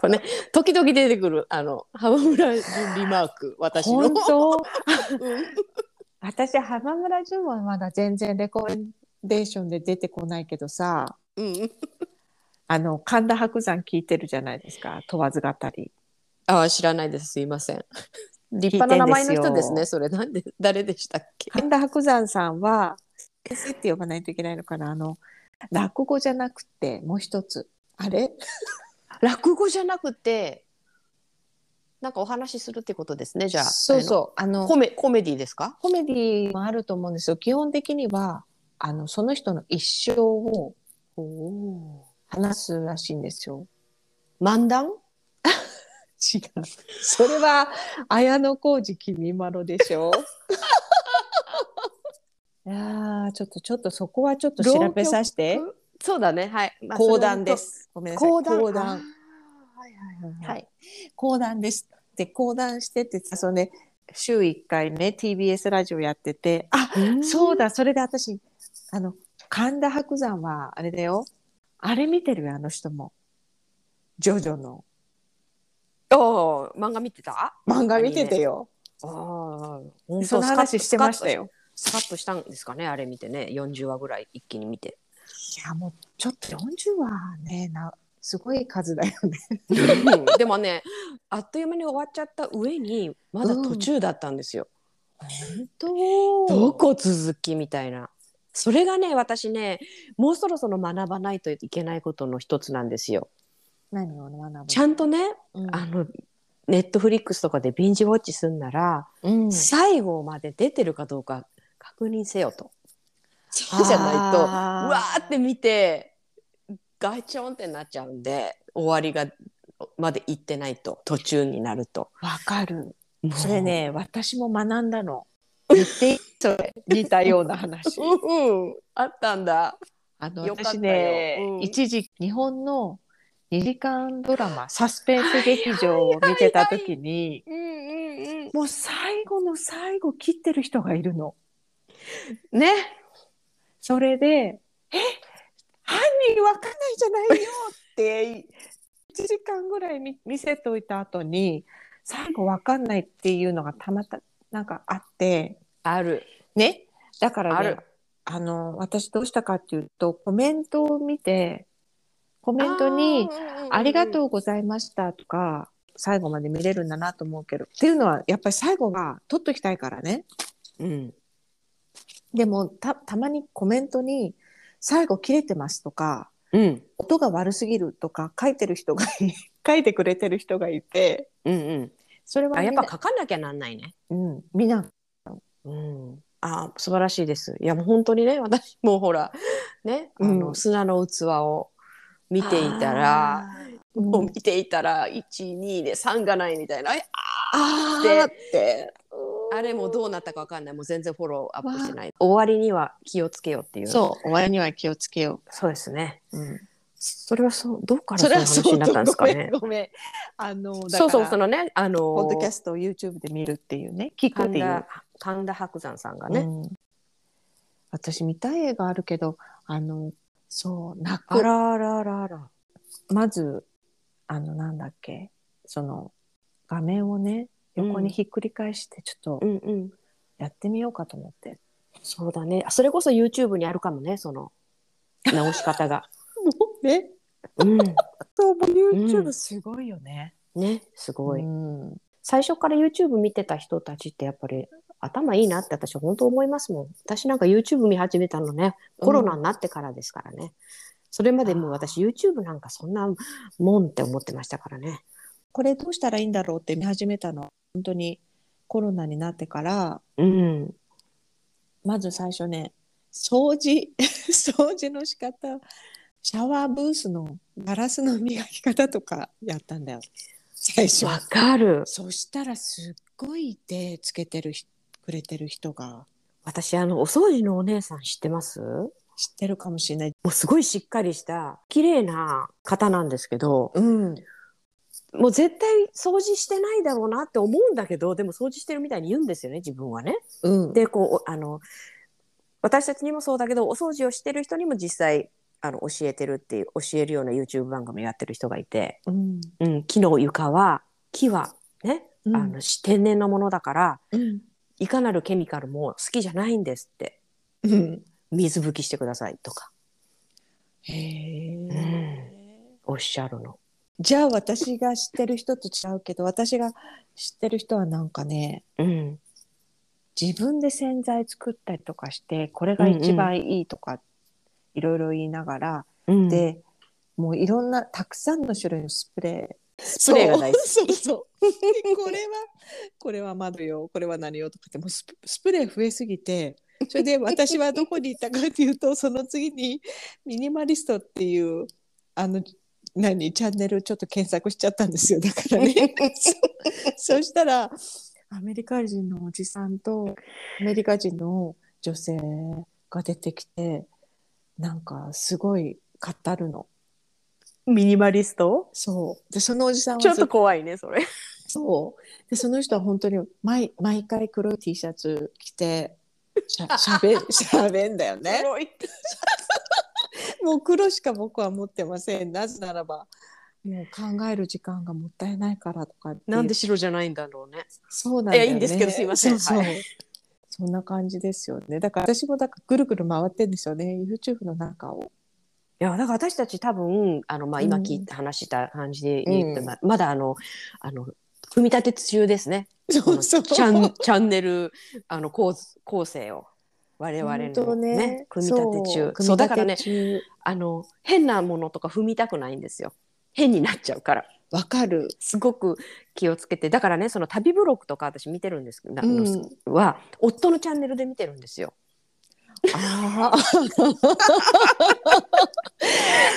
これね時々出てくるあの浜村淳リマーク私の。本当。うん。私浜村淳はまだ全然レコメンデーションで出てこないけどさ。うん。あの神田伯山聞いてるじゃないですか問わず語り。ああ知らないです。すいません。立派な名前の人ですねそれ。なんで誰でしたっけ？神田伯山さんは先生って呼ばないといけないのかな。あの落語じゃなくてもう一つ。あれ？落語じゃなくてなんかお話しするってことですねじゃあそうそうあのコメコメディですか？コメディもあると思うんですよ基本的にはあのその人の一生を話すらしいんですよ。漫談？違う。それは綾小路きみまろでしょ。いやーちょっとちょっとそこはちょっと調べさせて。そうだねはい、まあ講談で。す。ごめんなさい。講談講談。はいはいはいはい。講談です。で講談しててそのね週1回ね TBS ラジオやっててあうんそうだそれで私あの神田伯山はあれだよあれ見てるよあの人も。ジョジョのおー漫画見てた？漫画見ててよ。ああその話してましたよ。スカッとしたんですかねあれ見てね40話ぐらい一気に見ていやもうちょっと40はねなすごい数だよね。でもねあっという間に終わっちゃった上にまだ途中だったんですよ、本どこ続きみたいな。それがね私ねもうそろそろ学ばないといけないことの一つなんですよ。何を学ぶ？ちゃんとね、うん。あのネットフリックスとかでビンジウォッチすんなら、うん。最後まで出てるかどうか確認せよとそうじゃないとうわーって見てガチョンってなっちゃうんで終わりがまで行ってないと途中になると。わかる。それね私も学んだの。言ってそれ似たような話。うんうん。あったんだ。あの私ね、うん。一時日本の2時間ドラマサスペンス劇場を見てた時に、もう最後の最後切ってる人がいるの。ねそれで「え犯人わかんないじゃないよ」って1時間ぐらい見見せといた後に最後わかんないっていうのがたまたなんかあってある。ね。だからねあの私どうしたかっていうとコメントを見てコメントに「ありがとうございました」とか最後まで見れるんだなと思うけど。っていうのはやっぱり最後が取っときたいからね。う、うん、でもたたまにコメントに「最後切れてます」とかうん「音が悪すぎる」とか書いてる人がい 書いてくれてる人がいてうんうん。それはあやっぱ書かなきゃなんないね。うん、みんな。うん。あ素晴らしいです。いやもう本当にね私もうほらねあの、うん。砂の器を見ていたらもう見ていたら12で3がないみたいな。えあでーってあれもどうなったかわかんない。もう全然フォローアップしてない。終わりには気をつけようっていう。そう終わりには気をつけよそうですね。う、うん、それはそうどっからそういう話になったんですかごめん。ねごめん。あのだからそうそうそのねあのポッドキャストを YouTube で見るっていうね聞くっていう。神田伯山さんがね、うん。私見たい映画あるけどあのそう泣あく。らあらあらあら。まずあのなんだっけ。その画面をね横にひっくり返してちょっとうんうん。やってみようかと思って、そうだね。それこそ YouTube にあるかもねその直し方が。ね。うん。そうもうう YouTube んすごいよね、ねすごい、うん。最初から YouTube 見てた人たちってやっぱり頭いいなって私本当思いますもん。私なんか YouTube 見始めたのねコロナになってからですからね、それまでもう私 YouTube なんかそんなもんって思ってましたからね。これどうしたらいいんだろうって見始めたの。は本当にコロナになってからうん。まず最初ね掃除 掃除の仕方シャワーブースのガラスの磨き方とかやったんだよ。最初。わかる。そしたらすっごい手つけてるひくれてる人が。私あのお掃除のお姉さん知ってます？も知ってるかもしれない。うすごいしっかりした綺麗な方なんですけどうん、もう絶対掃除してないだろうなって思うんだけどでも掃除してるみたいに言うんですよね自分はね。うん、でこうおあの私たちにもそうだけどお掃除をしてる人にも実際あの教えてるっていう教えるような YouTube 番組やってる人がいて、うん。うん、木の床は木はね、うん。あのし天然のものだからうん。いかなるケミカルも好きじゃないんですって。うん。水拭きしてくださいとか。へえ、おっしゃるの。じゃあ私が知ってる人と違うけど私が知ってる人はなんかねうん、自分で洗剤作ったりとかしてこれが一番いいとかいろいろ言いながら、うん、でもういろんなたくさんの種類のスプレースプレーが大好き。そうそう。そうでこれはこれは窓よこれは何よとかってもうスプスプレー増えすぎてそれで私はどこに行ったかっていうとその次にミニマリストっていうあの何チャンネルちょっと検索しちゃったんですよだからねそ そしたらアメリカ人のおじさんとアメリカ人の女性が出てきてなんかすごい語るの。ミニマリスト？そうでそのおじさんはちょっとず怖いねそれ。そうでその人は本当に毎毎回黒い T シャツ着てしゃしゃべ しゃべんだよね。黒い もう黒しか僕は持ってませんなぜならばもう考える時間がもったいないからとかなんで白じゃないんだろうね。そうなんだよね。いやいいんですけどすいませんそうそうはいそんな感じですよね。だから私もだからぐるぐる回ってんですよね。YouTube の中を。いやだから私たち多分あの、まあ、今聞いて話した感じで言って、うんままだあのあの組み立て中ですね。このチそうャンチャンネルあの構図構成を我々のね。ね組み立て中。そうだからねあの変なものとか踏みたくないんですよ。変になっちゃうから。わかる。すごく気をつけて。だからねその旅ブログとか私見てるんですけど、うん。は夫のチャンネルで見てるんですよ。あ あ。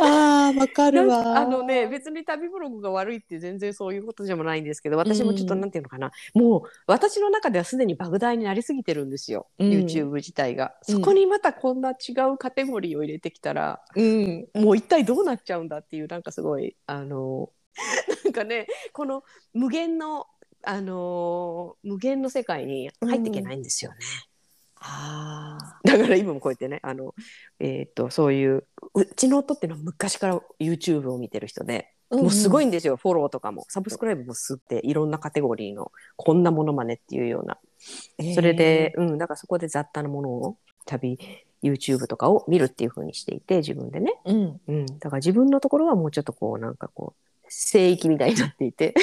ああ、わかるわ。あのね別に旅ブログが悪いって全然そういうことでもないんですけど私もちょっとうんなんていうのかな、もう私の中ではすでに莫大になりすぎてるんですよ、うん YouTube 自体が。うんそこにまたこんな違うカテゴリーを入れてきたら、うん。もう一体どうなっちゃうんだっていうなんかすごいあの なんかねこの無限のあの無限の世界に入っていけないんですよね。ああ。だから今もこうやってねあの、えー、とそういううちの夫っていうのは昔から YouTube を見てる人で、もうすごいんですよフォローとかもサブスクライブもすっていろんなカテゴリーのこんなものまねっていうようなうん。それで、うん、だからそこで雑多なものを旅 YouTube とかを見るっていう風にしていて自分でね、えー。うん。うん、だから自分のところはもうちょっとこうなんかこう聖域みたいになっていて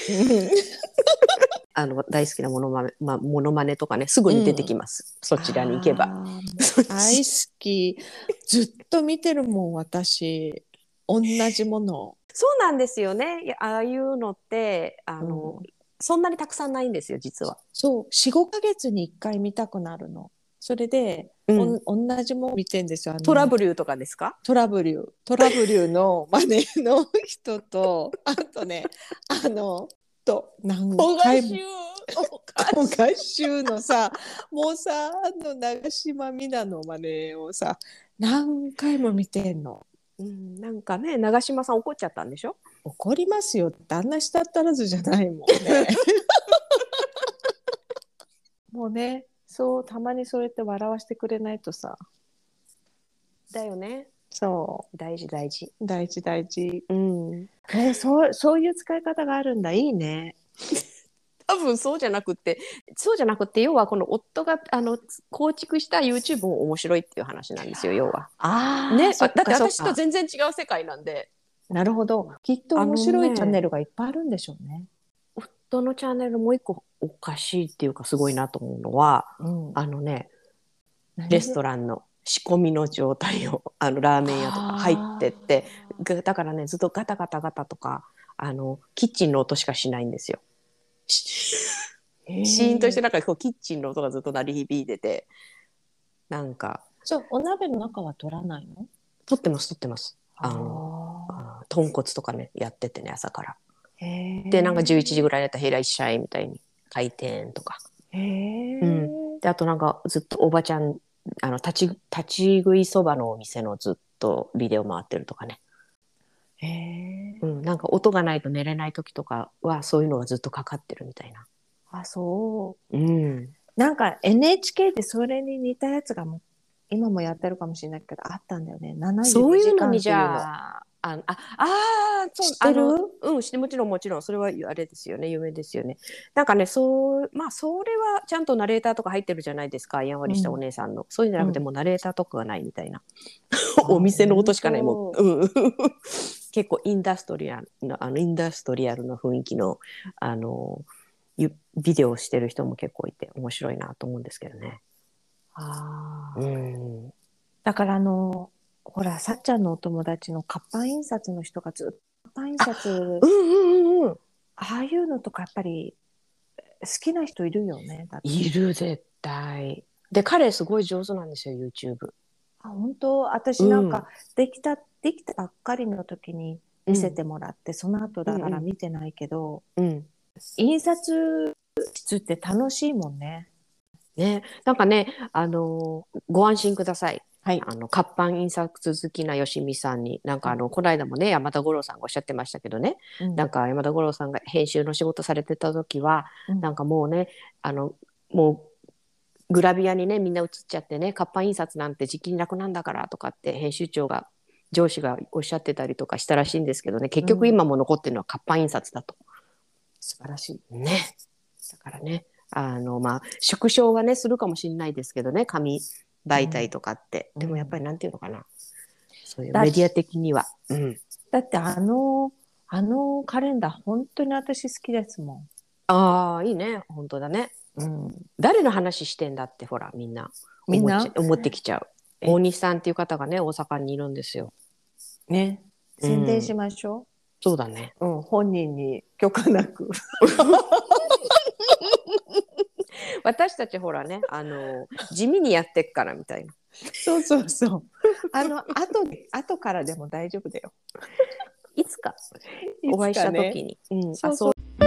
あの大好きなものまね、まあ、ものまねとかねすぐに出てきます、そちらに行けば。大好き。ずっと見てるもん、私。同じもの。そうなんですよねああいうのってあの、うんそんなにたくさんないんですよ実は。そう、四五ヶ月に一回見たくなるの。それで、うん同じもの見てんですよ。トラブルとかですか？トラブル、トラブルのマネの人と、あとね、あの、と、何回も。小賀衆のさ、もうさ、あの長島みなのマネをさ、何回も見てんの。うん、なんかね長嶋さん怒っちゃったんでしょ？怒りますよってあんなしたったらずじゃないもんね。もうね、そう、たまにそうやって笑わせてくれないとさ、だよねそ大事大事。う、大事大事。うんえそう、そういう使い方があるんだ、いいね。多分そうじゃなくてそうじゃなくて要はこの夫があの構築した YouTube も面白いっていう話なんですよ要は。あね、そっだって私と全然違う世界なんでなるほど。きっと面白いチャンネルがいっぱいあるんでしょうね。夫のチャンネルもう一個おかしいっていうかすごいなと思うのはうんあのねレストランの仕込みの状態を あのラーメン屋とか入ってってがだからねずっとガタガタガタとかあのキッチンの音しかしないんですよ。シーンとしてなんかこうキッチンの音がずっと鳴り響いててなんかそう、お鍋の中は取らないの？撮ってます撮ってます。あのあ豚骨とかねやっててね朝から。でなんか11時ぐらいだったら「へいらっしゃい」みたいに開店とか。うであとなんかずっとおばちゃんあの立ち立ち食いそばのお店のずっとビデオ回ってるとかね、へえうん、なんか音がないと寝れない時とかはそういうのがずっとかかってるみたいな。あそう。うん、なんか NHK でそれに似たやつがも今もやってるかもしれないけどあったんだよね。72そういうのにじゃああああーそう知ってる？うん知ってもちろんもちろん。それはあれですよね。有名ですよね。なんかねそうまあそれはちゃんとナレーターとか入ってるじゃないですか。やんわりしたお姉さんの、そういうんじゃなくてうん。もうナレーターとかがないみたいな、お店の音しかないもう、うん、結構インダストリアルなあのインダストリアルな雰囲気のあのゆビデオをしてる人も結構いて面白いなと思うんですけどね。あー。うん。だからあのほらさっちゃんのお友達の活版印刷の人がずっと活版印刷うんうんうんうんああいうのとかやっぱり好きな人いるよね。だっている絶対。で彼すごい上手なんですよ YouTube。あ本当？私なんかできた、できたばっかりの時に見せてもらって、その後だから見てないけど、うん印刷室って楽しいもんね。ね、なんかね、あのーご安心ください。はい。あの活版印刷好きなよしみさんに、なんかあの、この間もね、山田五郎さんがおっしゃってましたけどね、なんか山田五郎さんが編集の仕事されてた時は、うんなんかもうね、あの、もう、グラビアにね、みんな映っちゃってね、活版印刷なんて時期に楽なんだからとかって編集長が、上司がおっしゃってたりとかしたらしいんですけどね、結局今も残ってるのは活版印刷だと。素晴らしい。ね。だからね、あの、まあ、縮小はね、するかもしれないですけどね、紙媒体とかって。うんでもやっぱりなんていうのかな。そういうだメディア的には。うん。だってあの、あのカレンダー本当に私好きですもああ、いいね。本当だね。ん。うん。誰の話してんだって、ほら、みんな。みんな？思ってきちゃう。え？大西さんっていう方がね、大阪にいるんですよ。ね。うん宣伝しましょそうだね。う。うん。本人に許可なく。私たちほらね、あの、地味にやってっからみたいな。そうそうそう。あの、後で、後からでも大丈夫だよ。いつかお会いした時に。に。うん、そうそう